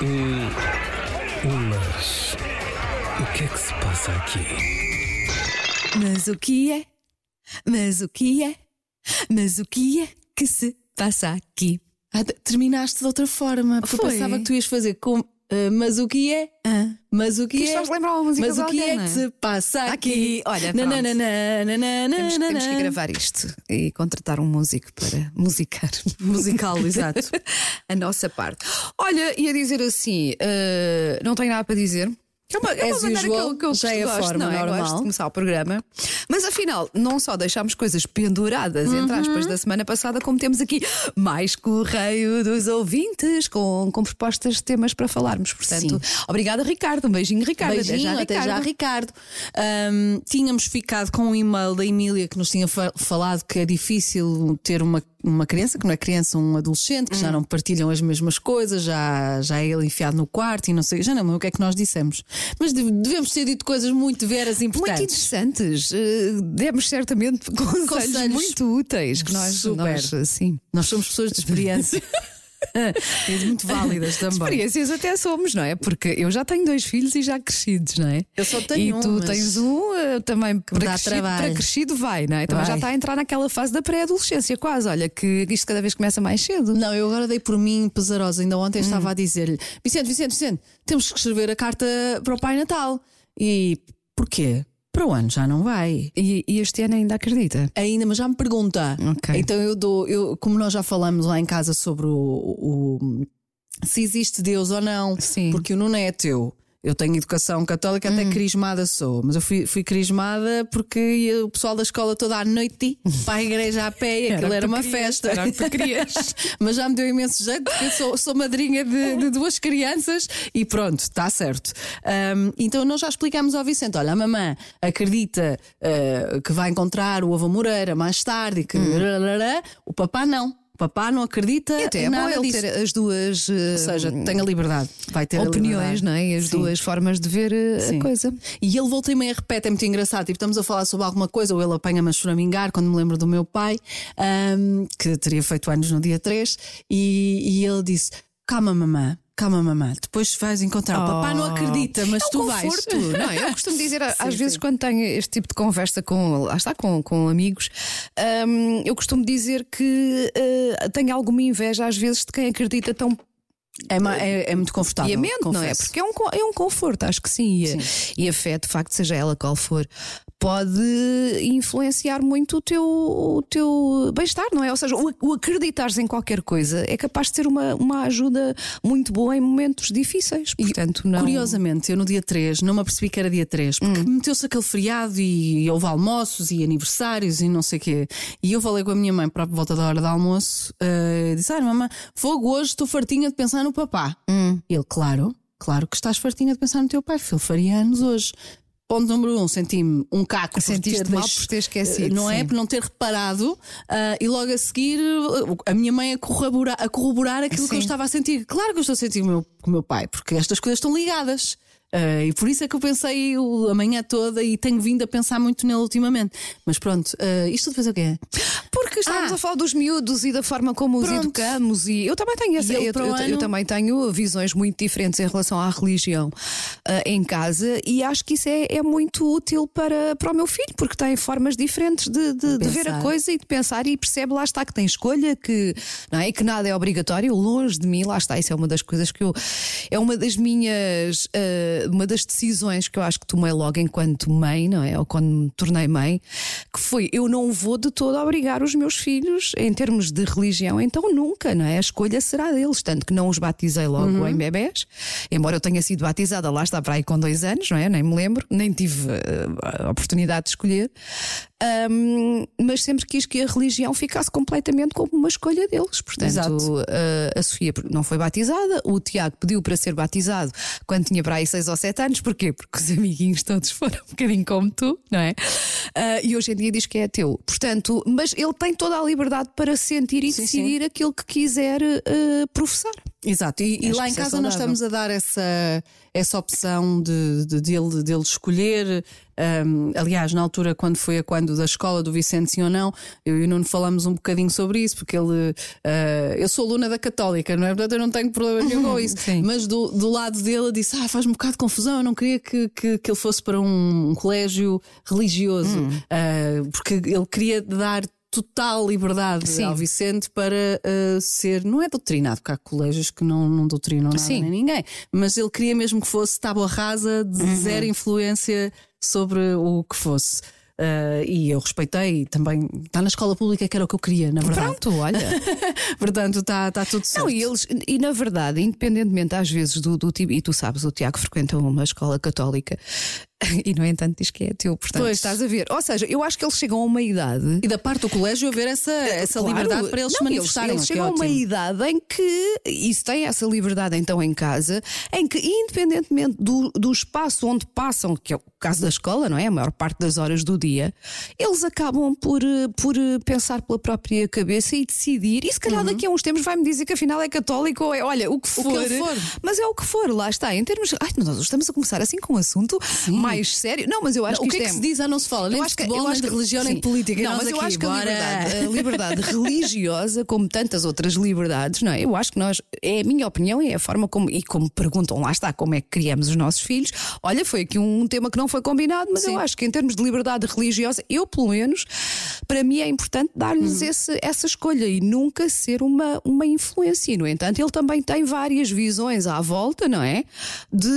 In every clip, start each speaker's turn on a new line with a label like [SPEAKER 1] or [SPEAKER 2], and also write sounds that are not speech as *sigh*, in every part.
[SPEAKER 1] Hum, mas o que é que se passa aqui?
[SPEAKER 2] Mas o que é? Mas o que é? Mas o que é que se passa aqui?
[SPEAKER 3] Ah, te- terminaste de outra forma, porque eu
[SPEAKER 2] Foi.
[SPEAKER 3] pensava que tu ias fazer com. Ah, mas o que é?
[SPEAKER 2] Ah.
[SPEAKER 3] Mas o que,
[SPEAKER 2] Que
[SPEAKER 3] é?
[SPEAKER 2] uma música
[SPEAKER 3] Mas o que é que
[SPEAKER 2] é?
[SPEAKER 3] se passa aqui?
[SPEAKER 2] Aqui, olha.
[SPEAKER 3] Nananana,
[SPEAKER 2] Temos, temos que gravar isto e contratar um músico para *laughs* musicar.
[SPEAKER 3] Musical, exato. *laughs*
[SPEAKER 2] a nossa parte. Olha, ia dizer assim, eh, não tenho nada para dizer. É uma, é uma maneira
[SPEAKER 3] usual,
[SPEAKER 2] que eu, que eu
[SPEAKER 3] já é a
[SPEAKER 2] gosto,
[SPEAKER 3] forma
[SPEAKER 2] não é?
[SPEAKER 3] normal.
[SPEAKER 2] Gosto de começar o programa. Mas afinal, não só deixámos coisas penduradas, entre aspas,
[SPEAKER 3] Uhum.
[SPEAKER 2] da semana passada, como temos aqui mais correio dos ouvintes com, com propostas de temas para falarmos. Portanto, obrigada, Ricardo. Um beijinho, Ricardo.
[SPEAKER 3] Beijinho, até já, Ricardo. Ahm, tínhamos ficado com um e-mail da Emília que nos tinha fa- falado que é difícil ter uma, uma criança, que não é criança, um adolescente, que
[SPEAKER 2] Hum.
[SPEAKER 3] já não partilham as mesmas coisas, já, já é ele enfiado no quarto e não sei, já não lembro o que é que nós dissemos. Mas deve- devemos ter dito coisas muito veras
[SPEAKER 2] Muito
[SPEAKER 3] importantes.
[SPEAKER 2] interessantes. Eh, demos certamente *laughs* conselhos,
[SPEAKER 3] Conselhos
[SPEAKER 2] muito úteis que nós,
[SPEAKER 3] Super.
[SPEAKER 2] nós sim.
[SPEAKER 3] Nós somos pessoas de experiência. *laughs* *laughs* e muito válidas também.
[SPEAKER 2] Experiências até somos, não é? Porque eu já tenho dois filhos e já crescidos, não é?
[SPEAKER 3] Eu só tenho
[SPEAKER 2] E
[SPEAKER 3] um,
[SPEAKER 2] tu
[SPEAKER 3] mas-
[SPEAKER 2] tens um eh, também para crescido,
[SPEAKER 3] trabalho.
[SPEAKER 2] para crescido vai, não é? Também já está a entrar naquela fase da pré-adolescência, quase. Olha, que isto cada vez começa mais cedo.
[SPEAKER 3] Não, eu agora dei por mim pesarosa. Ainda
[SPEAKER 2] Hum.
[SPEAKER 3] ontem estava a dizer-lhe: Vicente, Vicente, Vicente, temos que escrever a carta para o Pai Natal. E porquê? Para o ano já não vai.
[SPEAKER 2] E, e este ano ainda acredita.
[SPEAKER 3] Ainda, mas já me pergunta.
[SPEAKER 2] Ok.
[SPEAKER 3] Então eu dou, eu, como nós já falamos lá em casa sobre o, o- se existe Deus ou não,
[SPEAKER 2] Sim.
[SPEAKER 3] porque o Nuno é ateu. Eu tenho educação católica,
[SPEAKER 2] Hum.
[SPEAKER 3] até crismada sou, mas eu fui, fui crismada porque ia o pessoal da escola toda à noite para a igreja a pé e aquilo era,
[SPEAKER 2] que
[SPEAKER 3] uma
[SPEAKER 2] querias,
[SPEAKER 3] festa.
[SPEAKER 2] era que querias. *laughs*
[SPEAKER 3] mas já me deu imenso jeito porque eu sou, sou madrinha de, de duas crianças e pronto, está certo. Ahm, então nós já explicámos ao Vicente: olha, a mamã acredita ah, que vai encontrar o avô Moreira mais tarde e que o papá não. Papá não acredita
[SPEAKER 2] Hum. E até é bom ele
[SPEAKER 3] disso.
[SPEAKER 2] ter as duas
[SPEAKER 3] Ou seja, tem a liberdade, vai ter
[SPEAKER 2] opiniões, não é? E as
[SPEAKER 3] Sim.
[SPEAKER 2] duas formas de ver eh,
[SPEAKER 3] Sim.
[SPEAKER 2] a coisa.
[SPEAKER 3] E ele volta e meia repete, é muito engraçado. Tipo, estamos a falar sobre alguma coisa, ou ele apanha-me a choramingar quando me lembro do meu pai, ahm, que teria feito anos no dia 3, e, e ele disse: Calma, mamã, calma, mamã, depois vais encontrar. O papá não acredita, mas
[SPEAKER 2] é um
[SPEAKER 3] tu vais.
[SPEAKER 2] conforto, *laughs* não é? Eu costumo dizer, às
[SPEAKER 3] Sim,
[SPEAKER 2] vezes,
[SPEAKER 3] sim.
[SPEAKER 2] quando tenho este tipo de conversa com, lá está, com, com amigos, hum, eu costumo dizer que eh, tenho alguma inveja, às vezes, de quem acredita tão
[SPEAKER 3] É, é- é muito confortável.
[SPEAKER 2] piamente, não é? Porque é um, é um conforto, acho que sim. E, a- e a fé, de facto, seja ela qual for, pode influenciar muito o teu, o teu bem-estar, não é? Ou seja, o, o acreditares em qualquer coisa é capaz de ser uma, uma ajuda muito boa em momentos difíceis. Portanto, não.
[SPEAKER 3] Curiosamente, eu no dia 3 não me apercebi que era dia 3, porque
[SPEAKER 2] Hum.
[SPEAKER 3] meteu-se aquele feriado e houve almoços e aniversários e não sei o quê. E eu falei com a minha mãe para volta da hora do almoço, eh, disse: Ah, mamãe, fogo hoje, estou fartinha de pensar no papá.
[SPEAKER 2] Hum.
[SPEAKER 3] E ele, claro, claro que estás fartinha de pensar no teu pai, filho, faria anos hoje. Ponto número um, senti-me um caco por
[SPEAKER 2] Sentiste
[SPEAKER 3] ter
[SPEAKER 2] mal por ter esquecido,
[SPEAKER 3] Não é?
[SPEAKER 2] sim.
[SPEAKER 3] Por não ter reparado. ah, e logo a seguir, a minha mãe a corroborar, a corroborar aquilo que eu
[SPEAKER 2] Sim.
[SPEAKER 3] estava a sentir. Claro que eu estou a sentir o meu, com o meu pai, porque estas coisas estão ligadas. Ah, e por isso é que eu pensei a manhã toda e tenho vindo a pensar muito nele ultimamente. Mas pronto, ah, isto depois é o que é?
[SPEAKER 2] Porque estávamos
[SPEAKER 3] Ah.
[SPEAKER 2] a falar dos miúdos e da forma como os
[SPEAKER 3] Pronto.
[SPEAKER 2] educamos, e eu também tenho essa, eu, eu- eu
[SPEAKER 3] ano?
[SPEAKER 2] também tenho visões muito diferentes em relação à religião ah, em casa, e acho que isso é, é muito útil para, para o meu filho, porque tem formas diferentes de, de- de ver a coisa e de pensar, e percebe lá está que tem escolha, que, não é? Que nada é obrigatório, longe de mim, lá está, isso é uma das coisas que eu. É uma das minhas. Uma das decisões que eu acho que tomei logo enquanto mãe, não é? Ou quando me tornei mãe, que foi eu não vou de todo obrigar os meus filhos em termos de religião, então nunca, não é? A escolha será deles, tanto que não os batizei logo em bebés, embora eu tenha sido batizada lá está para aí com dois anos, não é? Nem me lembro, nem tive ah, a oportunidade de escolher. Ahm, mas sempre quis que a religião ficasse completamente como uma escolha deles. Portanto,
[SPEAKER 3] Exato.
[SPEAKER 2] a, a Sofia não foi batizada, o Tiago pediu para ser batizado quando tinha para aí 6 ou 7 anos. Porquê? Porque os amiguinhos todos *laughs* foram um bocadinho como tu, não é? Ah, e hoje em dia diz que é ateu. Portanto, mas ele tem toda a liberdade para sentir e
[SPEAKER 3] Sim,
[SPEAKER 2] decidir aquilo que quiser ah, professar.
[SPEAKER 3] Exato, e, e lá em
[SPEAKER 2] é
[SPEAKER 3] casa nós
[SPEAKER 2] saudável.
[SPEAKER 3] estamos a dar essa, essa opção de, de, dele, dele escolher. Um, aliás, na altura, quando foi a quando da escola do Vicente Sim ou Não, eu e o Nuno falamos um bocadinho sobre isso, porque ele. Uh, eu sou aluna da Católica, não é? Portanto, eu não tenho problema nenhum com *laughs* isso.
[SPEAKER 2] Sim.
[SPEAKER 3] Mas do, do lado dele disse: Ah, faz um bocado de confusão, eu não queria que, que, que ele fosse para um, um colégio religioso, uh, porque ele queria dar total liberdade
[SPEAKER 2] Sim.
[SPEAKER 3] ao Vicente para uh, ser, não é doutrinado, porque há colégios que não, não doutrinam nada
[SPEAKER 2] Sim.
[SPEAKER 3] nem ninguém, mas ele queria mesmo que fosse tábua rasa, de
[SPEAKER 2] Uhum.
[SPEAKER 3] zero influência sobre o que fosse. Uh, e eu respeitei também. Está na escola pública que era o que eu queria, na verdade.
[SPEAKER 2] Pronto, olha. *laughs*
[SPEAKER 3] Portanto, está tá tudo certo.
[SPEAKER 2] Não, e eles, e na verdade, independentemente às vezes do, do tipo, e tu sabes, o Tiago frequenta uma escola católica *laughs* e, no entanto, diz que é teu, portanto,
[SPEAKER 3] Pois.
[SPEAKER 2] estás a ver. Ou seja, eu acho que eles chegam a uma idade.
[SPEAKER 3] E da parte do colégio haver essa, essa
[SPEAKER 2] Claro.
[SPEAKER 3] liberdade para eles se
[SPEAKER 2] Não,
[SPEAKER 3] manifestarem.
[SPEAKER 2] Eles,
[SPEAKER 3] o que é
[SPEAKER 2] chegam a uma idade em que, e se têm essa liberdade então em casa, em que, independentemente do, do espaço onde passam, que é o caso da escola, não é? A maior parte das horas do dia, eles acabam por, eh, por eh, pensar pela própria cabeça e decidir. E se calhar daqui a uns tempos vai-me dizer que afinal é católico ou é, olha, o que
[SPEAKER 3] que
[SPEAKER 2] for.
[SPEAKER 3] ele for.
[SPEAKER 2] Mas é o que for, lá está. Em termos. Ai, nós estamos a começar assim com um assunto mais sério. Não, mas eu acho
[SPEAKER 3] Não,
[SPEAKER 2] que
[SPEAKER 3] o que é que se diz? Ah, não se fala nem de
[SPEAKER 2] acho que,
[SPEAKER 3] futebol, nem
[SPEAKER 2] acho
[SPEAKER 3] de religião, nem de política. E
[SPEAKER 2] Não, mas eu acho que a liberdade, a *laughs* liberdade religiosa, como tantas outras liberdades, não é? Eu acho que nós, é a minha opinião, é a forma como, e como perguntam, lá está, como é que criamos os nossos filhos. Olha, foi aqui um tema que não foi combinado, mas
[SPEAKER 3] Sim.
[SPEAKER 2] eu acho que em termos de liberdade religiosa, eu pelo menos, para mim é importante dar-lhes esse- essa escolha e nunca ser uma, uma influência. E, no entanto, ele também tem várias visões à volta, não é? De,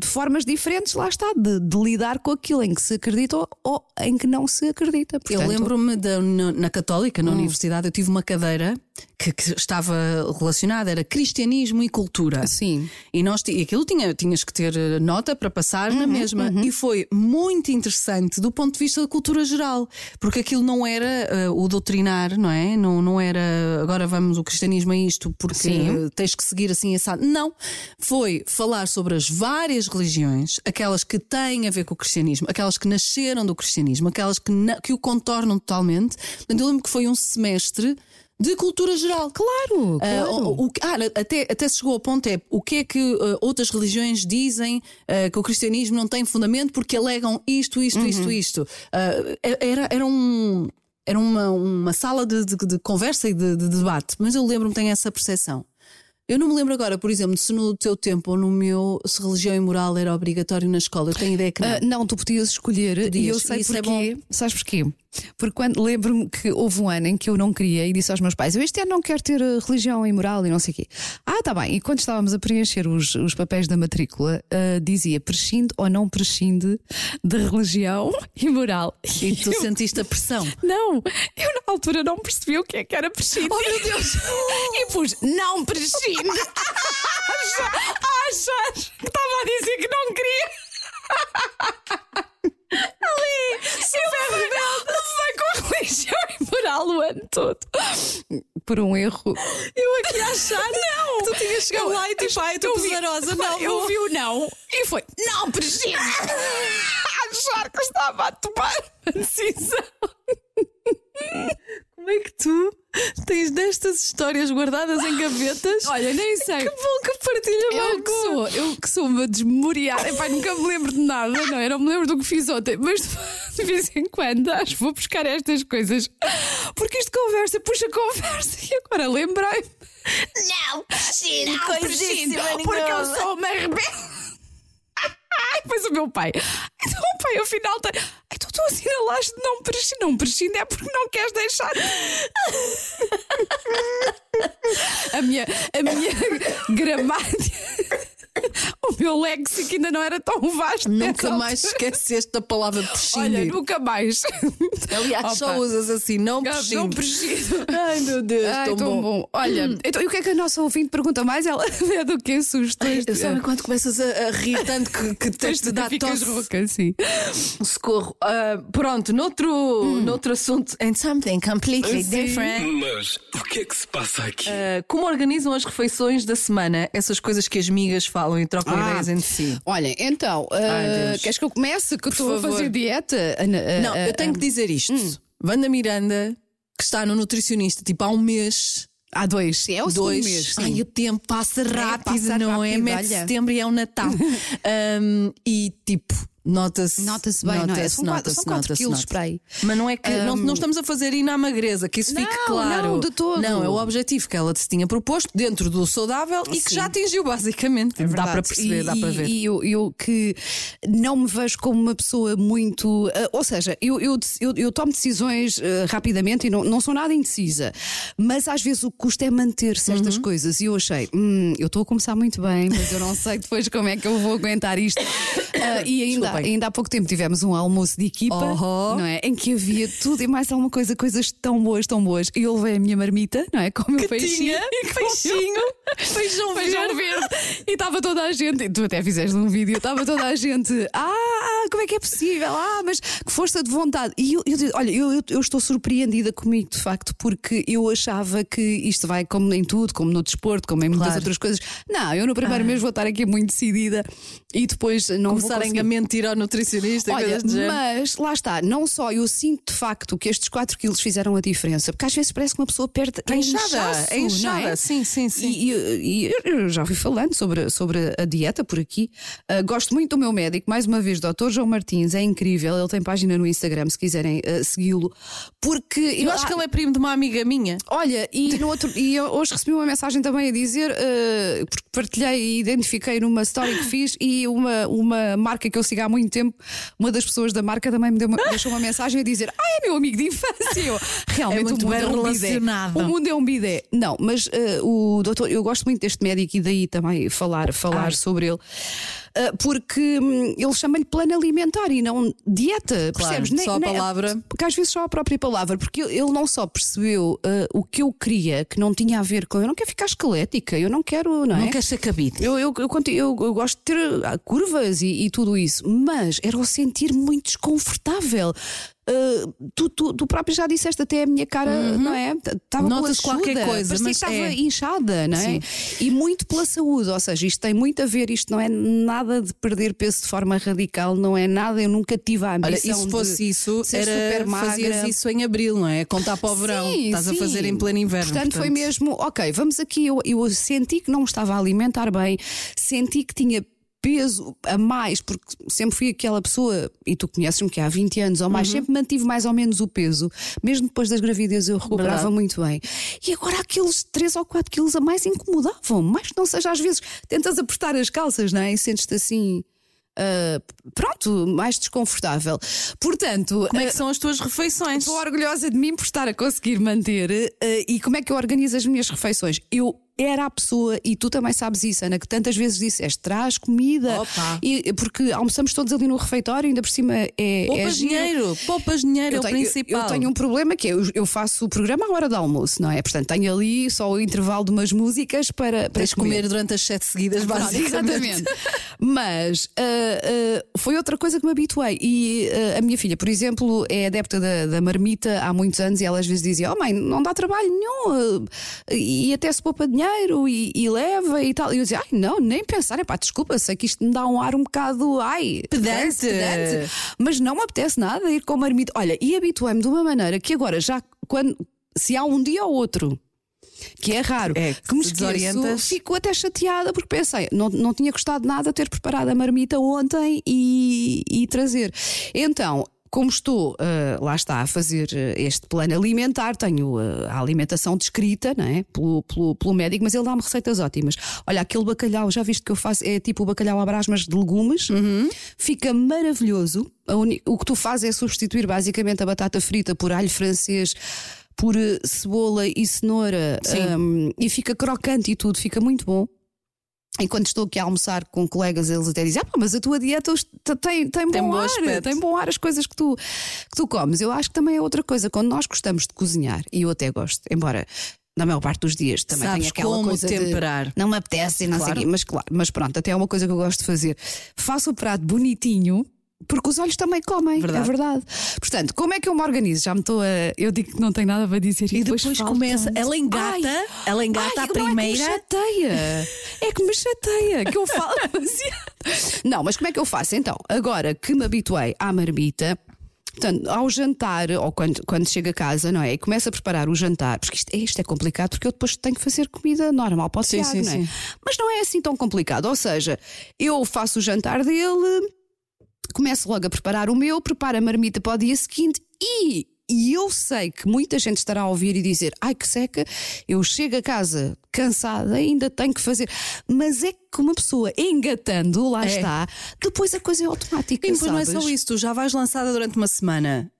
[SPEAKER 2] de formas diferentes, lá está, de, de lidar com aquilo em que se acredita ou, ou em que não se acredita.
[SPEAKER 3] Eu
[SPEAKER 2] Portanto, Hum.
[SPEAKER 3] lembro-me na, na Católica, na universidade, eu tive uma cadeira que, que estava relacionada, era cristianismo e cultura.
[SPEAKER 2] Sim.
[SPEAKER 3] E nós e aquilo tinha, tinhas que ter eh, nota para passar
[SPEAKER 2] Uhum,
[SPEAKER 3] na mesma. E foi muito interessante do ponto de vista da cultura geral, porque aquilo não era eh, o doutrinar, não é? Não, não era agora vamos o cristianismo é isto porque
[SPEAKER 2] Sim.
[SPEAKER 3] tens que seguir assim assado. Não. Foi falar sobre as várias religiões, aquelas que têm a ver com o cristianismo, aquelas que nasceram do cristianismo, aquelas que, na- que o contornam totalmente. Portanto, eu lembro que foi um semestre de cultura geral.
[SPEAKER 2] Claro,
[SPEAKER 3] Ah,
[SPEAKER 2] claro.
[SPEAKER 3] o- o- ah, até, até se chegou ao ponto é o que é que ah, outras religiões dizem ah, que o cristianismo não tem fundamento porque alegam isto, isto, isto, isto. Ah, era, era um. Era uma, uma sala de, de- de conversa e de, de debate, mas eu lembro-me, tenho essa percepção. Eu não me lembro agora, por exemplo, se no teu tempo ou no meu, se religião e moral era obrigatório na escola. Eu tenho ideia que não.
[SPEAKER 2] Ah, não, tu podias escolher e
[SPEAKER 3] Podias,
[SPEAKER 2] eu sei
[SPEAKER 3] isso é
[SPEAKER 2] porquê. Sabes porquê? Porque quando lembro-me que houve um ano em que eu não queria e disse aos meus pais: Eu este ano não quero ter ah, religião e moral e não sei o quê. Ah, tá bem. E quando estávamos a preencher os, os papéis da matrícula, ah, dizia prescinde ou não prescinde de religião e moral.
[SPEAKER 3] E tu sentiste a pressão.
[SPEAKER 2] Não, eu na altura não percebi o que é que era prescinde. Oh meu Deus! E pus não prescinde. A achar que estava a dizer que não queria. Ali, super rebelde. Levei com religião e moral o ano todo. Por um erro.
[SPEAKER 3] Eu aqui a achar
[SPEAKER 2] Não!
[SPEAKER 3] tu tinhas chegado lá e tipo, ai, estou
[SPEAKER 2] vi-
[SPEAKER 3] pesarosa, não.
[SPEAKER 2] Eu
[SPEAKER 3] vou.
[SPEAKER 2] vi o não e foi não. A *laughs* achar que estava a tomar uma decisão. *laughs*
[SPEAKER 3] Como é que tu tens destas histórias guardadas em gavetas?
[SPEAKER 2] Olha, nem sei.
[SPEAKER 3] que bom que partilha
[SPEAKER 2] Eu
[SPEAKER 3] mal
[SPEAKER 2] que sou, eu que sou uma desmemoriada, Epá, nunca me lembro de nada, não, eu não me lembro do que fiz ontem, mas *laughs* de vez em quando acho que vou buscar estas coisas porque isto conversa, puxa conversa e agora lembrei-me. Não, prescinde, não, prescinde, porque eu sou uma rebelde. Ai, pois o meu pai. Então pai afinal tem. Ai, tu, assinalaste não prescinde. Não prescinde é porque não queres deixar. *laughs* A minha, a minha *laughs* gramática. *laughs* O meu léxico ainda não era tão vasto.
[SPEAKER 3] Nunca mais esqueceste da palavra prescindir.
[SPEAKER 2] Olha, nunca mais. *laughs*
[SPEAKER 3] Aliás, só
[SPEAKER 2] Opa.
[SPEAKER 3] usas assim, não prescinde.
[SPEAKER 2] Não prescinde. *laughs*
[SPEAKER 3] Ai meu Deus,
[SPEAKER 2] Ai,
[SPEAKER 3] tão,
[SPEAKER 2] tão
[SPEAKER 3] bom.
[SPEAKER 2] bom. Olha, então, e o que é que a nossa ouvinte pergunta mais? Ela é do que sugestões
[SPEAKER 3] Eu sabe quando começas a, a rir tanto que, que tens de dar tosse.
[SPEAKER 2] rouca, sim.
[SPEAKER 3] Socorro. Ah, pronto, noutro, noutro assunto, and something completely
[SPEAKER 2] Sim.
[SPEAKER 3] different.
[SPEAKER 1] Mas o que é que se passa aqui?
[SPEAKER 3] Ah, como organizam as refeições da semana? Essas coisas que as migas falam e trocam
[SPEAKER 2] Ah.
[SPEAKER 3] ideias entre si.
[SPEAKER 2] Olha, então,
[SPEAKER 3] Ai,
[SPEAKER 2] ah, queres que eu comece? Que eu estou a fazer dieta? Ah, ah,
[SPEAKER 3] Não,
[SPEAKER 2] ah,
[SPEAKER 3] eu tenho que dizer isto. Wanda Miranda, que está no nutricionista tipo há um mês.
[SPEAKER 2] Há dois, sim, é o
[SPEAKER 3] Dois.
[SPEAKER 2] mês. sim.
[SPEAKER 3] Ai, o tempo passa rápido,
[SPEAKER 2] passa
[SPEAKER 3] não é?
[SPEAKER 2] rápido,
[SPEAKER 3] Mete
[SPEAKER 2] olha.
[SPEAKER 3] setembro e é um Natal. *laughs* Um, e tipo, Nota-se.
[SPEAKER 2] Nota-se bem, não é?
[SPEAKER 3] nota-se,
[SPEAKER 2] São
[SPEAKER 3] nota-se,
[SPEAKER 2] são quatro
[SPEAKER 3] nota-se,
[SPEAKER 2] quilos
[SPEAKER 3] nota-se.
[SPEAKER 2] para aí.
[SPEAKER 3] Mas não é que. não, não estamos a fazer ir na magreza, que isso fique
[SPEAKER 2] Não,
[SPEAKER 3] claro.
[SPEAKER 2] não, de todo.
[SPEAKER 3] Não, é o objetivo que ela se tinha proposto dentro do saudável e que
[SPEAKER 2] Sim.
[SPEAKER 3] já atingiu, basicamente. dá
[SPEAKER 2] É Verdade.
[SPEAKER 3] para perceber,
[SPEAKER 2] e,
[SPEAKER 3] dá para ver.
[SPEAKER 2] E eu, eu que não me vejo como uma pessoa muito. ah, ou seja, eu, eu, eu, eu tomo decisões ah, rapidamente e não, não sou nada indecisa. Mas às vezes o que custa é manter certas
[SPEAKER 3] Uhum.
[SPEAKER 2] coisas. E eu achei, hum, eu estou a começar muito bem, mas eu não sei *laughs* depois como é que eu vou aguentar isto. Ah, e ainda,
[SPEAKER 3] Desculpem.
[SPEAKER 2] ainda há pouco tempo tivemos um almoço de equipa,
[SPEAKER 3] Oh.
[SPEAKER 2] não é? Em que havia tudo e mais alguma coisa, coisas tão boas, tão boas. E eu levei a minha marmita, não é? Com o meu peixinho. *laughs*
[SPEAKER 3] tinha peixinho, feijão
[SPEAKER 2] feijão
[SPEAKER 3] verde.
[SPEAKER 2] E estava toda a gente, e tu até fizeste um vídeo, estava toda a gente, ah, como é que é possível? Ah, mas que força de vontade. E eu, eu olha, eu, eu, eu estou surpreendida comigo, de facto, porque eu achava que isto vai como em tudo, como no desporto, como em muitas
[SPEAKER 3] Claro.
[SPEAKER 2] outras coisas. Não, eu no primeiro mês vou estar aqui muito decidida e depois não vou
[SPEAKER 3] Começarem
[SPEAKER 2] conseguir.
[SPEAKER 3] a mentir ao nutricionista,
[SPEAKER 2] Olha, mas lá está, não só eu sinto de facto que estes 4 quilos fizeram a diferença, porque às vezes parece que uma pessoa perde
[SPEAKER 3] É inchada, é inchada.
[SPEAKER 2] é?
[SPEAKER 3] Sim, sim, sim.
[SPEAKER 2] E, e- e eu já fui falando sobre, sobre a dieta por aqui. Ah, gosto muito do meu médico, mais uma vez, Dr. João Martins, é incrível. Ele tem página no Instagram, se quiserem ah, segui-lo, porque
[SPEAKER 3] Eu acho que ele é primo de uma amiga minha.
[SPEAKER 2] Olha, e, no outro, e eu hoje recebi uma mensagem também a dizer, eh, porque partilhei e identifiquei numa story que fiz e uma, uma marca que eu sigo há muito tempo, uma das pessoas da marca também me deu uma- deixou uma mensagem a dizer: Ah, é meu amigo de infância. Eu, Realmente
[SPEAKER 3] É muito
[SPEAKER 2] o mundo
[SPEAKER 3] bem
[SPEAKER 2] é um bidé.
[SPEAKER 3] relacionado.
[SPEAKER 2] O mundo é um bidé. Não, mas eh, o doutor, eu gosto muito deste médico e daí também falar, falar
[SPEAKER 3] Ai.
[SPEAKER 2] sobre ele. Eh, porque hum, ele chama-lhe plano alimentar e não dieta,
[SPEAKER 3] Claro,
[SPEAKER 2] percebes?
[SPEAKER 3] só a palavra.
[SPEAKER 2] Porque às vezes só a própria palavra, porque ele não só percebeu uh, o que eu queria, que não tinha a ver com. Eu não quero ficar esquelética, eu não quero. Não, é?
[SPEAKER 3] Não quer ser cabido.
[SPEAKER 2] Eu, eu, eu, eu- eu gosto de ter ah, curvas e, e tudo isso, mas era o sentir muito desconfortável. Uh, tu, tu, tu próprio já disseste até a minha cara, não é? Estava
[SPEAKER 3] Uhum. Nota-se qualquer coisa, mas
[SPEAKER 2] estava
[SPEAKER 3] é.
[SPEAKER 2] inchada, não é? E muito pela saúde, ou seja, isto tem muito a ver, isto não é nada de perder peso de forma radical, não é nada, eu nunca tive a ambição
[SPEAKER 3] Olha, e se fosse
[SPEAKER 2] de
[SPEAKER 3] isso,
[SPEAKER 2] ser
[SPEAKER 3] era, fazias isso em abril, não é? Contar para o verão.
[SPEAKER 2] Sim,
[SPEAKER 3] Estás a
[SPEAKER 2] sim.
[SPEAKER 3] fazer em pleno inverno.
[SPEAKER 2] Portanto, foi mesmo, ok, vamos aqui. Eu, eu senti que não me estava a alimentar bem, senti que tinha peso a mais, porque sempre fui aquela pessoa, e tu conheces-me que há 20 anos ou
[SPEAKER 3] Uhum.
[SPEAKER 2] mais, sempre mantive mais ou menos o peso, mesmo depois das gravidez eu recuperava
[SPEAKER 3] Verdade.
[SPEAKER 2] muito bem. E agora aqueles 3 ou 4 quilos a mais incomodavam, mais que não seja às vezes tentas apertar as calças, não é? E sentes-te assim. ah, pronto, mais desconfortável. Portanto,
[SPEAKER 3] Como é
[SPEAKER 2] ah,
[SPEAKER 3] que são as tuas refeições?
[SPEAKER 2] Estou orgulhosa de mim por estar a conseguir manter. eh, e como é que eu organizo as minhas refeições? Eu era a pessoa, e tu também sabes isso, Ana, que tantas vezes disseste: traz comida.
[SPEAKER 3] Opa.
[SPEAKER 2] E, porque almoçamos todos ali no refeitório, ainda por cima é. é
[SPEAKER 3] Poupas
[SPEAKER 2] giro.
[SPEAKER 3] dinheiro, poupas dinheiro, é
[SPEAKER 2] Eu
[SPEAKER 3] o
[SPEAKER 2] tenho,
[SPEAKER 3] principal.
[SPEAKER 2] eu tenho um problema que é, eu, eu faço o programa à hora do almoço, não é? Portanto, tenho ali só o intervalo de umas músicas para, para
[SPEAKER 3] Tens de comer durante as sete seguidas, basicamente.
[SPEAKER 2] Exatamente. *laughs* Mas ah, ah, foi outra coisa que me habituei. E ah, a minha filha, por exemplo, é adepta da, da marmita há muitos anos e ela às vezes dizia: Oh mãe, não dá trabalho nenhum e até se poupa dinheiro e, e leva e tal. E eu dizia: Ai, não, nem pensar. Epá, desculpa, sei que isto me dá um ar um bocado. Ai,
[SPEAKER 3] Pedante.
[SPEAKER 2] pedante. Mas não me apetece nada ir com marmita. Olha, e habituei-me de uma maneira que agora já quando. Se há um dia ou outro que é raro,
[SPEAKER 3] É,
[SPEAKER 2] que me
[SPEAKER 3] te
[SPEAKER 2] esqueço, fico até chateada porque pensei, não, não tinha gostado nada ter preparado a marmita ontem e, e trazer. Então. Como estou, ah, lá está, a fazer ah, este plano alimentar, tenho ah, a alimentação descrita não é? pelo, pelo, pelo médico, mas ele dá-me receitas ótimas. Olha, aquele bacalhau, já viste que eu faço? É tipo o bacalhau à brás, mas de legumes. Fica maravilhoso. Uni- O que tu fazes é substituir basicamente a batata frita por alho francês, por eh, cebola e cenoura um, e fica crocante e tudo, fica muito bom. Enquanto estou aqui a almoçar com colegas, eles até dizem: ah, pá, mas a tua dieta tem, tem,
[SPEAKER 3] Tem
[SPEAKER 2] bom,
[SPEAKER 3] bom
[SPEAKER 2] ar,
[SPEAKER 3] aspecto."
[SPEAKER 2] tem bom ar as coisas que tu, que tu comes. Eu acho que também é outra coisa. Quando nós gostamos de cozinhar, e eu até gosto, embora na maior parte dos dias também
[SPEAKER 3] Sabes
[SPEAKER 2] tenho aquela
[SPEAKER 3] como
[SPEAKER 2] coisa de,
[SPEAKER 3] temperar.
[SPEAKER 2] não me apetece e não sei
[SPEAKER 3] Claro.
[SPEAKER 2] o quê, mas claro, mas pronto, até é uma coisa que eu gosto de fazer. Faço o prato bonitinho. Porque os olhos também comem,
[SPEAKER 3] Verdade.
[SPEAKER 2] é verdade. Portanto, como é que eu me organizo? Já me estou a. Eu digo que não tenho nada para dizer
[SPEAKER 3] E depois
[SPEAKER 2] falta-
[SPEAKER 3] começa, ela engata,
[SPEAKER 2] Ai,
[SPEAKER 3] ela engata
[SPEAKER 2] ai,
[SPEAKER 3] a primeira.
[SPEAKER 2] Não é que me chateia. É que me chateia, que eu falo *laughs* demasiado. Não, mas como é que eu faço então? Agora que me habituei à marmita. Portanto, ao jantar, ou quando, quando chego a casa, não é? E começo a preparar o jantar, porque isto, isto é complicado, porque eu depois tenho que fazer comida normal para o
[SPEAKER 3] Sim,
[SPEAKER 2] Tiago,
[SPEAKER 3] sim,
[SPEAKER 2] não é?
[SPEAKER 3] sim.
[SPEAKER 2] Mas não é assim tão complicado. Ou seja, eu faço o jantar dele, começo logo a preparar o meu, preparo a marmita para o dia seguinte e. E eu sei que muita gente estará a ouvir e dizer: ai que seca, eu chego a casa cansada, ainda tenho que fazer. Mas é que uma pessoa engatando, lá
[SPEAKER 3] É.
[SPEAKER 2] está, depois a coisa é automática.
[SPEAKER 3] E depois não é
[SPEAKER 2] sabes?
[SPEAKER 3] só isso, tu já vais lançada durante uma semana.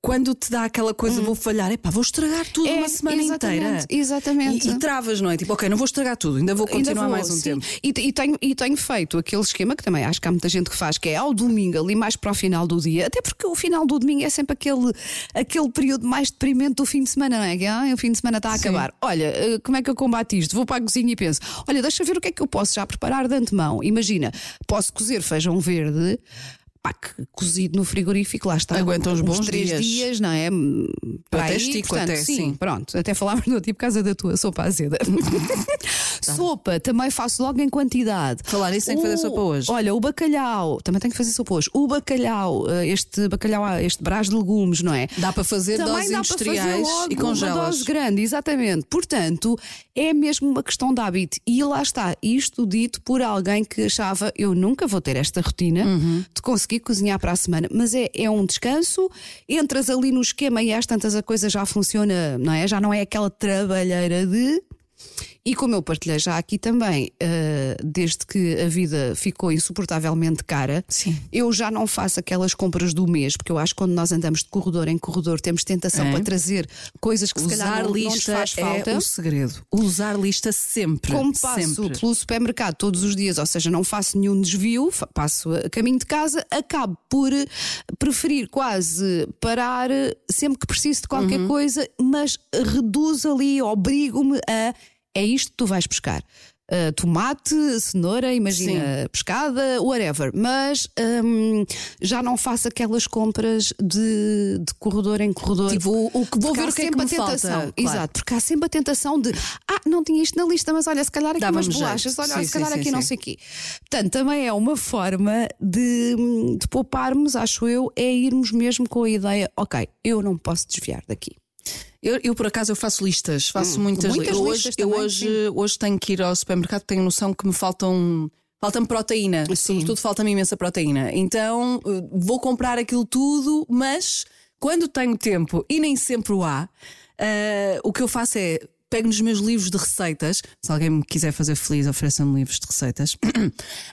[SPEAKER 3] Quando te dá aquela coisa, vou falhar, epá, vou estragar tudo
[SPEAKER 2] Hum. É,
[SPEAKER 3] uma semana
[SPEAKER 2] exatamente,
[SPEAKER 3] inteira.
[SPEAKER 2] Exatamente.
[SPEAKER 3] E, e travas, não é? Tipo, ok, não vou estragar tudo, ainda vou
[SPEAKER 2] Ainda
[SPEAKER 3] continuar
[SPEAKER 2] vou,
[SPEAKER 3] mais um
[SPEAKER 2] sim.
[SPEAKER 3] tempo.
[SPEAKER 2] E, e tenho, e tenho feito aquele esquema que também acho que há muita gente que faz, que é ao domingo, ali mais para o final do dia, até porque o final do domingo é sempre aquele, aquele período mais deprimente do fim de semana, não é? Ah, o fim de semana está a acabar. Olha, eh, como é que eu combato isto? Vou para a cozinha e penso: olha, deixa ver o que é que eu posso já preparar de antemão. Imagina, posso cozer feijão verde. Pá, que cozido no frigorífico, lá está.
[SPEAKER 3] Aguenta uns bons
[SPEAKER 2] três
[SPEAKER 3] dias.
[SPEAKER 2] dias, não é? Para
[SPEAKER 3] até
[SPEAKER 2] aí,
[SPEAKER 3] estico,
[SPEAKER 2] portanto,
[SPEAKER 3] até,
[SPEAKER 2] sim,
[SPEAKER 3] sim.
[SPEAKER 2] Pronto, até falámos no tipo por causa da tua sopa azeda. *laughs* sopa, também faço logo em quantidade.
[SPEAKER 3] Falar nisso, tenho que fazer sopa hoje.
[SPEAKER 2] Olha, o bacalhau, também tenho que fazer sopa hoje. O bacalhau, eh, este bacalhau, ah, este brás de legumes, não é?
[SPEAKER 3] Dá para fazer
[SPEAKER 2] Também
[SPEAKER 3] doses
[SPEAKER 2] dá para fazer
[SPEAKER 3] industriais
[SPEAKER 2] logo
[SPEAKER 3] e
[SPEAKER 2] Uma
[SPEAKER 3] congelas.
[SPEAKER 2] dose grande, exatamente. Portanto, é mesmo uma questão de hábito. E lá está, isto dito por alguém que achava eu nunca vou ter esta rotina
[SPEAKER 3] Uhum.
[SPEAKER 2] de conseguir cozinhar para a semana. Mas é, é um descanso, entras ali no esquema e às tantas a coisa já funciona, não é? Já não é aquela trabalheira de. E como eu partilhei já aqui também, eh, desde que a vida ficou insuportavelmente cara,
[SPEAKER 3] Sim.
[SPEAKER 2] eu já não faço aquelas compras do mês, porque eu acho que quando nós andamos de corredor em corredor temos tentação
[SPEAKER 3] É.
[SPEAKER 2] para trazer coisas que se calhar
[SPEAKER 3] Usar
[SPEAKER 2] não, não nos
[SPEAKER 3] lista
[SPEAKER 2] faz falta.
[SPEAKER 3] é o segredo. Usar lista sempre.
[SPEAKER 2] Como passo
[SPEAKER 3] sempre.
[SPEAKER 2] pelo supermercado todos os dias, ou seja, não faço nenhum desvio, passo a caminho de casa, acabo por preferir quase parar sempre que preciso de qualquer
[SPEAKER 3] Uhum.
[SPEAKER 2] coisa, mas reduzo ali, obrigo-me a é isto que tu vais buscar. Uh, tomate, cenoura, imagina, pescada, whatever. Mas hum, já não faço aquelas compras de, de corredor em corredor.
[SPEAKER 3] Tipo, o- o que vou ver o que é que
[SPEAKER 2] sempre
[SPEAKER 3] me
[SPEAKER 2] a
[SPEAKER 3] falta,
[SPEAKER 2] tentação.
[SPEAKER 3] claro.
[SPEAKER 2] Exato, porque há sempre a tentação de ah, não tinha isto na lista, mas olha, se calhar aqui
[SPEAKER 3] Dava-me
[SPEAKER 2] umas
[SPEAKER 3] jeito.
[SPEAKER 2] bolachas, olha,
[SPEAKER 3] Sim,
[SPEAKER 2] se calhar
[SPEAKER 3] sim,
[SPEAKER 2] aqui
[SPEAKER 3] sim,
[SPEAKER 2] não
[SPEAKER 3] sim.
[SPEAKER 2] sei o quê. Portanto, também é uma forma de, de pouparmos, acho eu, é irmos mesmo com a ideia, ok, eu não posso desviar daqui.
[SPEAKER 3] Eu, eu, por acaso eu faço listas, faço muitas,
[SPEAKER 2] Hum, muitas
[SPEAKER 3] li- eu
[SPEAKER 2] listas
[SPEAKER 3] hoje, eu hoje,
[SPEAKER 2] sim.
[SPEAKER 3] hoje tenho que ir ao supermercado, tenho noção que me faltam. Falta-me proteína,
[SPEAKER 2] Sim.
[SPEAKER 3] sobretudo falta-me imensa proteína. Então eh, vou comprar aquilo tudo, mas quando tenho tempo e nem sempre o há, eh, o que eu faço é pego nos meus livros de receitas. Se alguém me quiser fazer feliz, ofereçam-me livros de receitas.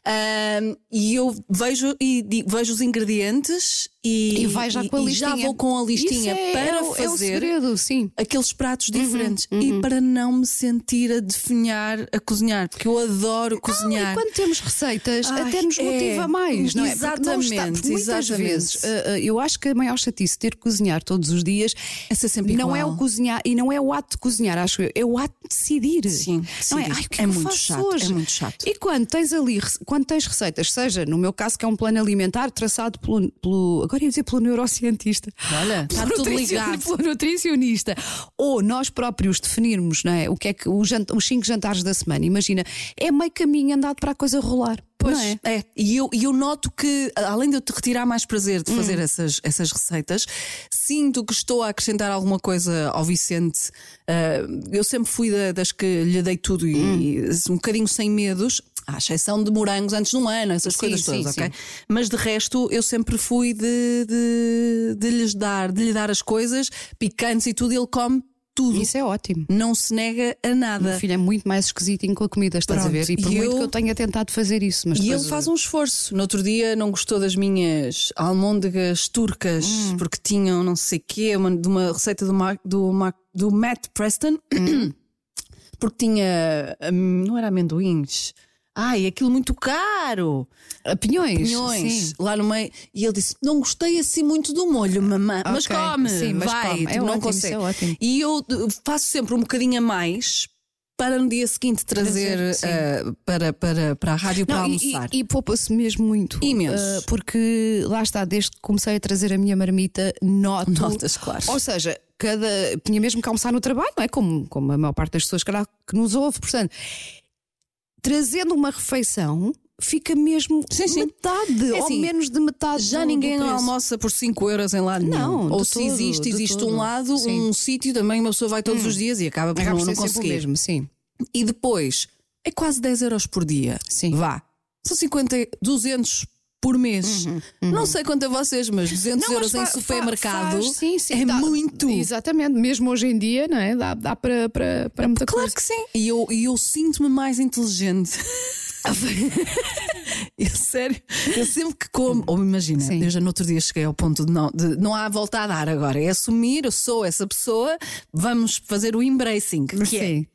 [SPEAKER 3] Ahm, *clears throat* e eu vejo, e, vejo os ingredientes e,
[SPEAKER 2] E vai já com a
[SPEAKER 3] e
[SPEAKER 2] listinha.
[SPEAKER 3] já vou com a listinha
[SPEAKER 2] é-
[SPEAKER 3] para
[SPEAKER 2] é, o- é o
[SPEAKER 3] fazer
[SPEAKER 2] segredo, sim.
[SPEAKER 3] aqueles pratos
[SPEAKER 2] Uhum,
[SPEAKER 3] diferentes e para não me sentir a definhar a cozinhar, porque eu adoro
[SPEAKER 2] Não,
[SPEAKER 3] cozinhar.
[SPEAKER 2] e quando temos receitas,
[SPEAKER 3] Ai,
[SPEAKER 2] até nos
[SPEAKER 3] é.
[SPEAKER 2] motiva mais, não é? Porque não está-
[SPEAKER 3] Exatamente,
[SPEAKER 2] porque muitas
[SPEAKER 3] exatamente.
[SPEAKER 2] vezes, ah, ah, eu acho que a maior chatice ter que cozinhar todos os dias
[SPEAKER 3] É ser sempre
[SPEAKER 2] não é
[SPEAKER 3] igual.
[SPEAKER 2] o cozinhar e não é o ato de cozinhar, acho eu, é o ato de decidir.
[SPEAKER 3] Sim,
[SPEAKER 2] não é?
[SPEAKER 3] decidir.
[SPEAKER 2] Ai, o que
[SPEAKER 3] É
[SPEAKER 2] é, que
[SPEAKER 3] muito chato,
[SPEAKER 2] hoje?
[SPEAKER 3] é muito chato.
[SPEAKER 2] E quando tens ali, quando tens receitas, seja no meu caso, que é um plano alimentar traçado pelo, pelo agora ia dizer pelo neurocientista.
[SPEAKER 3] Olha, está
[SPEAKER 2] Pelo
[SPEAKER 3] tudo
[SPEAKER 2] nutricion-
[SPEAKER 3] ligado.
[SPEAKER 2] Pelo nutricionista. Ou nós próprios definirmos não é, o que é que jant- os cinco jantares da semana. Imagina, é meio caminho andado para a coisa rolar.
[SPEAKER 3] Pois
[SPEAKER 2] é?
[SPEAKER 3] é. E eu, eu noto que, além de eu te retirar mais prazer de
[SPEAKER 2] Hum.
[SPEAKER 3] fazer essas, essas receitas, sinto que estou a acrescentar alguma coisa ao Vicente. Ah, eu sempre fui da- das que lhe dei tudo
[SPEAKER 2] Hum.
[SPEAKER 3] e um bocadinho sem medos. À exceção de morangos antes de um ano, essas
[SPEAKER 2] Sim,
[SPEAKER 3] coisas
[SPEAKER 2] sim,
[SPEAKER 3] todas,
[SPEAKER 2] sim.
[SPEAKER 3] ok? Mas de resto, eu sempre fui de, de, de lhes dar, de lhe dar as coisas picantes e tudo, e ele come tudo.
[SPEAKER 2] Isso é ótimo.
[SPEAKER 3] Não se nega a
[SPEAKER 2] O
[SPEAKER 3] nada.
[SPEAKER 2] meu filho é muito mais esquisitinho com a comida, estás a
[SPEAKER 3] Pronto,
[SPEAKER 2] ver? E por
[SPEAKER 3] e
[SPEAKER 2] muito
[SPEAKER 3] eu-
[SPEAKER 2] que eu tenha tentado fazer isso, mas
[SPEAKER 3] E ele faz um esforço. No outro dia não gostou das minhas almôndegas turcas
[SPEAKER 2] Hum.
[SPEAKER 3] porque tinham não sei o quê, uma, de uma receita do, Mar- do, Mar- do Matt Preston,
[SPEAKER 2] Hum. *coughs*
[SPEAKER 3] porque tinha. hum, não era amendoins. Ai, aquilo muito caro.
[SPEAKER 2] Pinhões.
[SPEAKER 3] Pinhões
[SPEAKER 2] Sim.
[SPEAKER 3] lá no meio. E ele disse: Não gostei assim muito do molho, mamã. Mas
[SPEAKER 2] Ok,
[SPEAKER 3] come,
[SPEAKER 2] sim, mas
[SPEAKER 3] vai,
[SPEAKER 2] come. É
[SPEAKER 3] tipo, não
[SPEAKER 2] ótimo, isso
[SPEAKER 3] consegue.
[SPEAKER 2] é.
[SPEAKER 3] E eu uh, faço sempre um bocadinho a mais para no dia seguinte trazer, uh, para, para, para a rádio para
[SPEAKER 2] Não, e-
[SPEAKER 3] almoçar.
[SPEAKER 2] E, e poupa-se mesmo muito.
[SPEAKER 3] Imenso.
[SPEAKER 2] Ah, porque lá está, desde que comecei a trazer a minha marmita, noto.
[SPEAKER 3] Notas, claro.
[SPEAKER 2] Ou seja, cada. Tinha mesmo que almoçar no trabalho, não é? Como, como a maior parte das pessoas calhar, que nos ouve. Portanto, trazendo uma refeição. Fica mesmo
[SPEAKER 3] Sim, sim.
[SPEAKER 2] metade
[SPEAKER 3] É
[SPEAKER 2] ou
[SPEAKER 3] assim,
[SPEAKER 2] menos de metade.
[SPEAKER 3] Já
[SPEAKER 2] do-
[SPEAKER 3] ninguém
[SPEAKER 2] do
[SPEAKER 3] almoça por 5 euros em lado
[SPEAKER 2] Não,
[SPEAKER 3] nenhum. Ou se
[SPEAKER 2] todo,
[SPEAKER 3] existe, existe
[SPEAKER 2] todo.
[SPEAKER 3] um lado,
[SPEAKER 2] Sim.
[SPEAKER 3] um sítio também uma pessoa vai todos os dias e acaba por
[SPEAKER 2] Acaba
[SPEAKER 3] não, não conseguir.
[SPEAKER 2] mesmo, sim.
[SPEAKER 3] E depois é quase 10 euros por dia.
[SPEAKER 2] Sim.
[SPEAKER 3] Vá. São 50, 200 por mês. Não sei quanto a vocês, mas 200
[SPEAKER 2] Uhum, Não,
[SPEAKER 3] euros
[SPEAKER 2] mas
[SPEAKER 3] em
[SPEAKER 2] fa- fa-
[SPEAKER 3] supermercado
[SPEAKER 2] faz, sim, sim,
[SPEAKER 3] é
[SPEAKER 2] dá-
[SPEAKER 3] muito.
[SPEAKER 2] Exatamente, mesmo hoje em dia, não é? Dá, dá para, para, para muita
[SPEAKER 3] Claro
[SPEAKER 2] coisa.
[SPEAKER 3] que sim. E eu, e eu sinto-me mais inteligente. *laughs* eu, sério, eu sempre que como, ou imagina,
[SPEAKER 2] Sim.
[SPEAKER 3] eu já no outro dia cheguei ao ponto de não, de não há volta a dar agora, é assumir, eu sou essa pessoa, vamos fazer o embracing, que é,
[SPEAKER 2] Sim,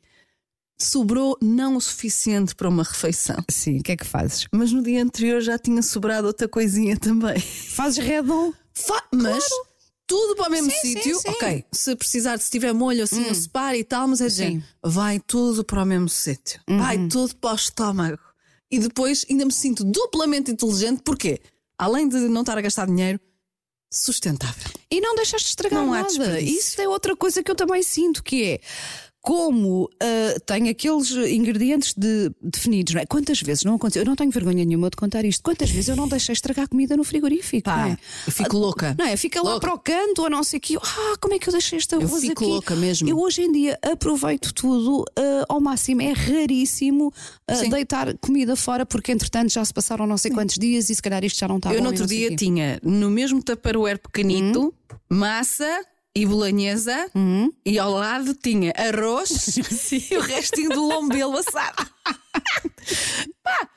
[SPEAKER 3] sobrou não o suficiente para uma refeição.
[SPEAKER 2] sim, o que é que fazes?
[SPEAKER 3] Mas no dia anterior já tinha sobrado outra coisinha também.
[SPEAKER 2] Fazes redon?
[SPEAKER 3] Fa- mas tudo para o mesmo
[SPEAKER 2] Sim, sim,
[SPEAKER 3] sítio.
[SPEAKER 2] sim. Hum.
[SPEAKER 3] Ok, se precisar, se tiver molho assim, eu separo e tal, mas é dizer, vai tudo para o mesmo sítio.
[SPEAKER 2] Uhum.
[SPEAKER 3] Vai tudo para o estômago. E depois ainda me sinto duplamente inteligente, porque além de não estar a gastar dinheiro, sustentável.
[SPEAKER 2] E não deixaste estragar
[SPEAKER 3] Não
[SPEAKER 2] nada.
[SPEAKER 3] desperdício.
[SPEAKER 2] Isso é outra coisa que eu também sinto, que é como ah, tem aqueles ingredientes de- definidos, não é? Quantas vezes não aconteceu? Eu não tenho vergonha nenhuma de contar isto. Quantas vezes eu não deixei estragar comida no frigorífico?
[SPEAKER 3] Pá,
[SPEAKER 2] não é?
[SPEAKER 3] eu fico louca.
[SPEAKER 2] Não é? Fica lá
[SPEAKER 3] Louca.
[SPEAKER 2] para o canto ou não sei o quê. Ah, como é que eu deixei esta
[SPEAKER 3] Eu
[SPEAKER 2] arroz
[SPEAKER 3] fico
[SPEAKER 2] aqui?
[SPEAKER 3] louca mesmo.
[SPEAKER 2] Eu hoje em dia aproveito tudo ah, ao máximo. É raríssimo
[SPEAKER 3] Sim.
[SPEAKER 2] deitar comida fora porque entretanto já se passaram não sei quantos dias e se calhar isto já não está
[SPEAKER 3] eu
[SPEAKER 2] bom
[SPEAKER 3] no outro dia tinha no mesmo tupperware pequenito
[SPEAKER 2] Hum?
[SPEAKER 3] massa e bolanhesa e ao lado tinha arroz *laughs* e o restinho do lombelo assado. *laughs* Pá.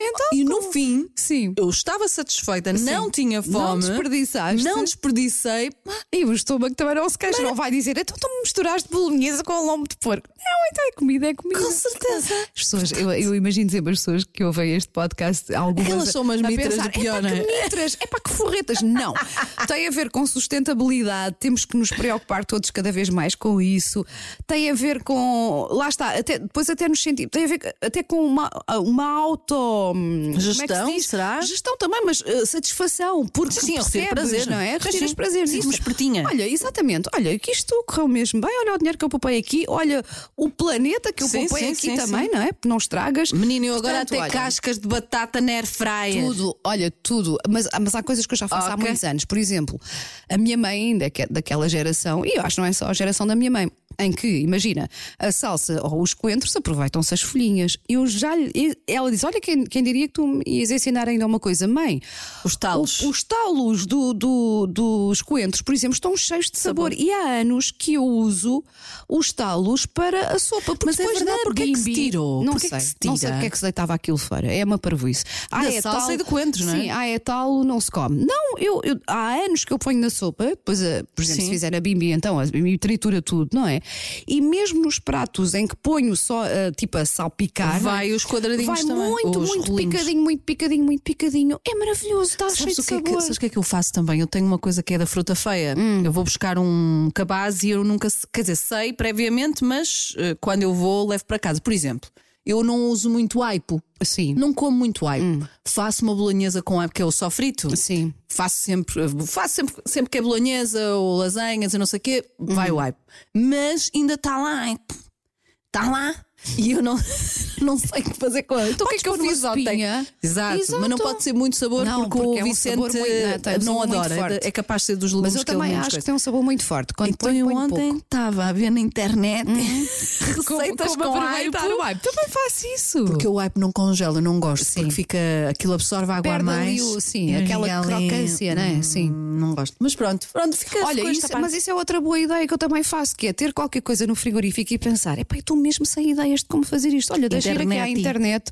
[SPEAKER 2] Então,
[SPEAKER 3] e no fim,
[SPEAKER 2] Sim.
[SPEAKER 3] eu estava satisfeita, não tinha fome,
[SPEAKER 2] Não desperdiçaste.
[SPEAKER 3] não desperdicei.
[SPEAKER 2] E o estômago também não se queixa, não vai dizer, então tu misturaste bolonhesa com lombo de porco. Não, então é comida, é comida.
[SPEAKER 3] Com certeza.
[SPEAKER 2] As pessoas, eu, eu imagino sempre as pessoas que ouvem este podcast, algumas.
[SPEAKER 3] Elas são umas mitras
[SPEAKER 2] pensar,
[SPEAKER 3] do pior,
[SPEAKER 2] é
[SPEAKER 3] é?"
[SPEAKER 2] que mitras, é para que forretas. Não. *laughs* Tem a ver com sustentabilidade, temos que nos preocupar todos cada vez mais com isso. Tem a ver com. Lá está, até, depois até nos sentimos. Tem a ver até com uma, uma auto. hum, é
[SPEAKER 3] Gestão,
[SPEAKER 2] diz?
[SPEAKER 3] será?
[SPEAKER 2] Gestão também, mas uh, satisfação, porque
[SPEAKER 3] Sim,
[SPEAKER 2] percebes,
[SPEAKER 3] prazer.
[SPEAKER 2] não é?
[SPEAKER 3] Sim,
[SPEAKER 2] Retiras
[SPEAKER 3] sim.
[SPEAKER 2] prazer nisso.
[SPEAKER 3] espertinha.
[SPEAKER 2] Olha, exatamente. Olha, que isto correu mesmo bem. Olha o dinheiro que eu poupei aqui. Olha o planeta que eu
[SPEAKER 3] Sim,
[SPEAKER 2] poupei
[SPEAKER 3] sim,
[SPEAKER 2] aqui
[SPEAKER 3] sim,
[SPEAKER 2] também,
[SPEAKER 3] sim.
[SPEAKER 2] não é? Não estragas.
[SPEAKER 3] Menino, eu agora
[SPEAKER 2] Portanto,
[SPEAKER 3] até
[SPEAKER 2] olha,
[SPEAKER 3] cascas de batata na air fryer.
[SPEAKER 2] Tudo, olha, tudo. Mas, mas há coisas que eu já faço há
[SPEAKER 3] Ok.
[SPEAKER 2] muitos anos. Por exemplo, a minha mãe ainda, que é daquela geração, e eu acho que não é só a geração da minha mãe, em que, imagina, a salsa ou os coentros aproveitam-se as folhinhas. Eu já lhe- ela diz: Olha, quem, quem diria que tu me ias ensinar ainda uma coisa, mãe?
[SPEAKER 3] Os talos.
[SPEAKER 2] O- os talos do, do- dos coentros, por exemplo, estão cheios de sabor. E há anos que eu uso os talos para a sopa. Porque
[SPEAKER 3] Mas é
[SPEAKER 2] depois
[SPEAKER 3] verdade,
[SPEAKER 2] na
[SPEAKER 3] porquê é que se
[SPEAKER 2] bimbi-
[SPEAKER 3] tirou?
[SPEAKER 2] Não
[SPEAKER 3] Porquê
[SPEAKER 2] sei.
[SPEAKER 3] que se
[SPEAKER 2] Não sei porque é que se deitava aquilo fora. É uma parvoíce. Ah,
[SPEAKER 3] Da
[SPEAKER 2] é
[SPEAKER 3] salsa
[SPEAKER 2] tal-
[SPEAKER 3] e de coentros, não é?
[SPEAKER 2] Sim, ah, é talo, não se come. Não, eu, eu- há anos que eu ponho na sopa, depois, a- por exemplo,
[SPEAKER 3] Sim.
[SPEAKER 2] se fizer a bimbi, então a bimbi tritura tudo, não é? E mesmo nos pratos em que ponho só ah, tipo a salpicar.
[SPEAKER 3] Vai os quadradinhos
[SPEAKER 2] Vai
[SPEAKER 3] também,
[SPEAKER 2] muito,
[SPEAKER 3] os
[SPEAKER 2] muito
[SPEAKER 3] rolinhos.
[SPEAKER 2] picadinho, muito picadinho, muito picadinho. É maravilhoso, está cheio de
[SPEAKER 3] o, que é
[SPEAKER 2] sabor.
[SPEAKER 3] que, sabes o que é que eu faço também? Eu tenho uma coisa que é da fruta feia.
[SPEAKER 2] Hum.
[SPEAKER 3] Eu vou buscar um cabaz e eu nunca. Quer dizer, sei previamente, mas eh, quando eu vou, levo para casa. Por exemplo, eu não uso muito aipo.
[SPEAKER 2] Sim.
[SPEAKER 3] Não como muito aipo. Faço uma bolonhesa com aipo, que é o sofrito.
[SPEAKER 2] Hum. Sim.
[SPEAKER 3] Faço sempre, faço sempre, sempre que é bolonhesa ou lasanhas e não sei o quê, vai
[SPEAKER 2] Uhum.
[SPEAKER 3] o aipo. Mas ainda está lá aipo. Está lá. E eu não, *laughs* não sei o que fazer com ele. Então o que é que eu fiz ontem? Exato,
[SPEAKER 2] Exato.
[SPEAKER 3] mas não pode ser muito sabor
[SPEAKER 2] Não,
[SPEAKER 3] porque,
[SPEAKER 2] porque
[SPEAKER 3] o
[SPEAKER 2] é um
[SPEAKER 3] Vicente
[SPEAKER 2] muito- não,
[SPEAKER 3] não adora.
[SPEAKER 2] forte.
[SPEAKER 3] É capaz de ser dos legumes
[SPEAKER 2] Mas eu
[SPEAKER 3] que
[SPEAKER 2] também acho que tem um sabor muito forte. Quando
[SPEAKER 3] Então
[SPEAKER 2] põe,
[SPEAKER 3] eu
[SPEAKER 2] põe
[SPEAKER 3] ontem estava a ver na internet *laughs*
[SPEAKER 2] Uhum.
[SPEAKER 3] receitas com, aipo.
[SPEAKER 2] aproveitar o aipo. Também faço isso.
[SPEAKER 3] Porque o aipo não congela, não gosto,
[SPEAKER 2] Sim.
[SPEAKER 3] porque fica, aquilo absorve água
[SPEAKER 2] ali
[SPEAKER 3] mais.
[SPEAKER 2] o- sim, aquela
[SPEAKER 3] ali,
[SPEAKER 2] crocância, né? Sim.
[SPEAKER 3] hum, Não gosto. Mas pronto, pronto, fica
[SPEAKER 2] Olha, isso- mas isso é outra boa ideia que eu também faço, que é ter qualquer coisa no frigorífico e pensar, epá, eu estou mesmo sem ideias de como fazer isto. Olha, deixa ir aqui à
[SPEAKER 3] Internet.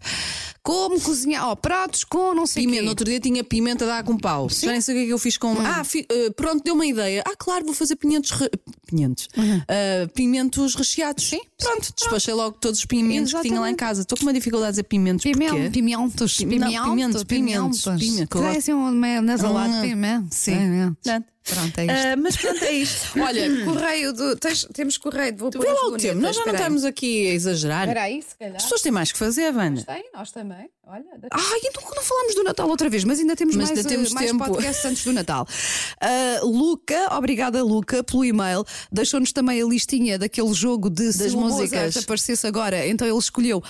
[SPEAKER 2] Como cozinhar, ó, pratos com não sei o
[SPEAKER 3] Pimenta,
[SPEAKER 2] quê.
[SPEAKER 3] no outro dia tinha pimenta da com pau. Já nem sei o que é que eu fiz com. Ah, fi- eh, pronto, deu uma ideia. Ah, claro, vou fazer pinhentos. Re... Pinhentos. Ah, pimentos recheados. Sim. Pronto, despachei logo todos os pimentos que tinha lá em
[SPEAKER 2] Exatamente.
[SPEAKER 3] casa. Estou com uma dificuldade a dizer pimentos.
[SPEAKER 2] Pimentos, pimentos,
[SPEAKER 3] pimentos, pimentos,
[SPEAKER 2] pimentos.
[SPEAKER 3] pimenta, que eu
[SPEAKER 2] Traz
[SPEAKER 3] gosto.
[SPEAKER 2] assim um nasalado
[SPEAKER 3] Hum,
[SPEAKER 2] de pimento.
[SPEAKER 3] sim.
[SPEAKER 2] Pimentos.
[SPEAKER 3] Pronto.
[SPEAKER 2] Pronto, é isto.
[SPEAKER 3] Ah, mas pronto, é isto. *laughs*
[SPEAKER 2] Olha, correio do. tens- temos correio, vou pôr
[SPEAKER 3] Vê lá o tempo. Nós já não estamos aqui a exagerar.
[SPEAKER 2] Espera aí, se calhar.
[SPEAKER 3] As pessoas têm mais que fazer, Wanda.
[SPEAKER 2] Tem, nós também. stomach Olha, Ai, então não falamos do Natal outra vez, mas ainda temos
[SPEAKER 3] Mas
[SPEAKER 2] mais,
[SPEAKER 3] ainda temos
[SPEAKER 2] eh, mais
[SPEAKER 3] tempo.
[SPEAKER 2] podcasts antes do Natal. Ah, Luca, obrigada Luca pelo e-mail, deixou-nos também a listinha daquele jogo de se
[SPEAKER 3] Das
[SPEAKER 2] o
[SPEAKER 3] músicas.
[SPEAKER 2] Aparecesse agora, então ele escolheu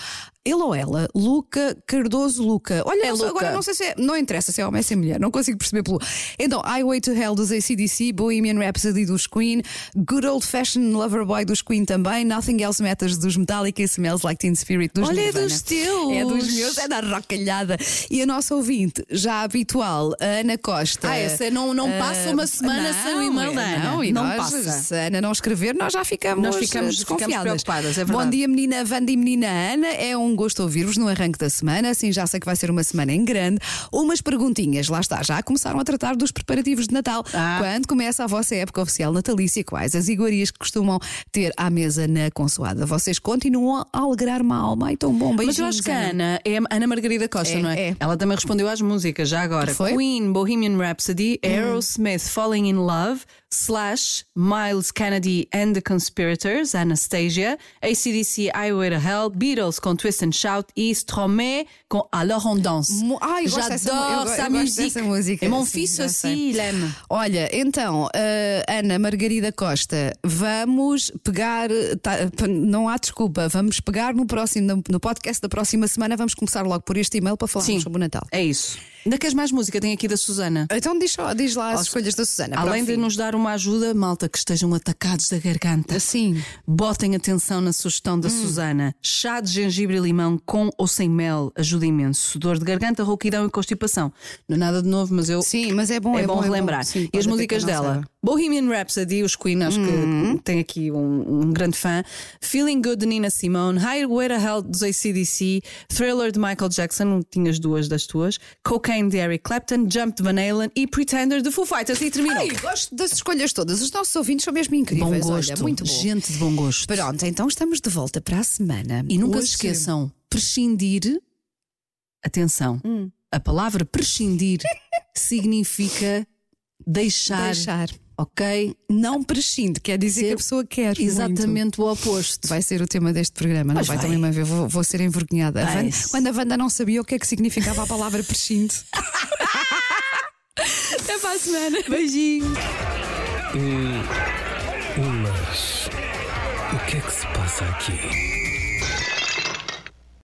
[SPEAKER 2] Ele ou ela, Luca Cardoso Luca. Olha,
[SPEAKER 3] É Luca.
[SPEAKER 2] agora não sei se é. Não interessa se é homem ou se é mulher, não consigo perceber pelo. Então, Highway to Hell dos ACDC, Bohemian Rhapsody dos Queen, Good Old Fashioned Lover Boy dos Queen também, Nothing Else Matters dos Metallica e Smells Like Teen Spirit dos
[SPEAKER 3] Olha, é
[SPEAKER 2] Nirvana.
[SPEAKER 3] dos teus.
[SPEAKER 2] É dos meus, é da rocalhada. E a nossa ouvinte, já habitual, a Ana Costa.
[SPEAKER 3] Ah, essa não- não passa uma
[SPEAKER 2] Ah,
[SPEAKER 3] semana sem o e-mail da Ana.
[SPEAKER 2] Não, e
[SPEAKER 3] Não
[SPEAKER 2] nós,
[SPEAKER 3] passa.
[SPEAKER 2] Se a Ana não escrever, nós já ficamos,
[SPEAKER 3] Nós ficamos-
[SPEAKER 2] desconfiadas.
[SPEAKER 3] ficamos preocupadas, é verdade.
[SPEAKER 2] Bom dia, menina Wanda e menina Ana. É um gosto ouvir-vos no arranque da semana. Assim já sei que vai ser uma semana em grande. Umas perguntinhas, lá está, já começaram a tratar dos preparativos de Natal.
[SPEAKER 3] Ah.
[SPEAKER 2] Quando começa a vossa época oficial natalícia, quais as iguarias que costumam ter à mesa na consoada? Vocês continuam a alegrar-me a alma? Ai, tão bom,
[SPEAKER 3] Mas eu
[SPEAKER 2] beijinhos,
[SPEAKER 3] acho que a Ana é Ana Margarida Costa,
[SPEAKER 2] É,
[SPEAKER 3] não é?
[SPEAKER 2] é.
[SPEAKER 3] Ela também respondeu às músicas, já agora.
[SPEAKER 2] Foi? Hum.
[SPEAKER 3] Queen, Bohemian Rhapsody, Aerosmith, Falling in Love, Slash, Miles Kennedy and the Conspirators, Anastasia, ACDC, Highway to Hell, Beatles com Twist and Shout e Stromae com Alors on danse.
[SPEAKER 2] Ai, eu gosto dessa mu- eu
[SPEAKER 3] J'adore
[SPEAKER 2] go-
[SPEAKER 3] sa
[SPEAKER 2] eu gosto
[SPEAKER 3] musique.
[SPEAKER 2] dessa música.
[SPEAKER 3] Et mon
[SPEAKER 2] Sim,
[SPEAKER 3] fils aussi,
[SPEAKER 2] sei.
[SPEAKER 3] il aime.
[SPEAKER 2] Olha, então, eh, Ana Margarida Costa, vamos pegar, tá, não há desculpa, vamos pegar no próximo, no podcast da próxima semana, vamos começar logo por este e-mail para falarmos
[SPEAKER 3] Sim,
[SPEAKER 2] sobre o Natal.
[SPEAKER 3] é isso. Ainda queres mais música? Tem aqui da Susana.
[SPEAKER 2] Então diz, só- diz lá as escolhas da Susana.
[SPEAKER 3] Além de nos dar uma ajuda, malta, que estejam atacados da garganta.
[SPEAKER 2] Sim.
[SPEAKER 3] Botem atenção na sugestão
[SPEAKER 2] Hum.
[SPEAKER 3] da Susana. Chá de gengibre e limão com ou sem mel ajuda imenso. Dor de garganta, rouquidão e constipação. Não é nada de novo, mas eu.
[SPEAKER 2] Sim, mas é bom,
[SPEAKER 3] é,
[SPEAKER 2] é
[SPEAKER 3] bom,
[SPEAKER 2] bom, é bom.
[SPEAKER 3] relembrar.
[SPEAKER 2] Sim,
[SPEAKER 3] e as músicas dela. Bohemian Rhapsody, os Queen, acho
[SPEAKER 2] Uhum.
[SPEAKER 3] que tem aqui um, um grande fã. Feeling Good de Nina Simone, Highway to Hell dos ACDC, Thriller de Michael Jackson, tinhas duas das tuas, Cocaine de Eric Clapton, Jump de Van Halen e Pretender de Foo Fighters. E terminou.
[SPEAKER 2] Ai, gosto das escolhas todas. Os nossos ouvintes são mesmo incríveis.
[SPEAKER 3] bom gosto.
[SPEAKER 2] Olha, muito bom.
[SPEAKER 3] Gente de bom gosto.
[SPEAKER 2] Pronto, então estamos de volta para a semana.
[SPEAKER 3] E nunca
[SPEAKER 2] Hoje-
[SPEAKER 3] se esqueçam, prescindir. Atenção,
[SPEAKER 2] Hum.
[SPEAKER 3] a palavra prescindir *laughs* significa deixar,
[SPEAKER 2] Deixar.
[SPEAKER 3] Ok?
[SPEAKER 2] Não prescinde, quer dizer
[SPEAKER 3] Ser
[SPEAKER 2] que a pessoa quer. muito.
[SPEAKER 3] Exatamente o oposto.
[SPEAKER 2] Vai ser o tema deste programa,
[SPEAKER 3] Mas
[SPEAKER 2] não vai,
[SPEAKER 3] vai.
[SPEAKER 2] também ver, vou, vou ser envergonhada. A quando a Wanda não sabia o que é que significava a palavra prescinde. *laughs* Até para a semana.
[SPEAKER 3] Beijinho.
[SPEAKER 1] Mas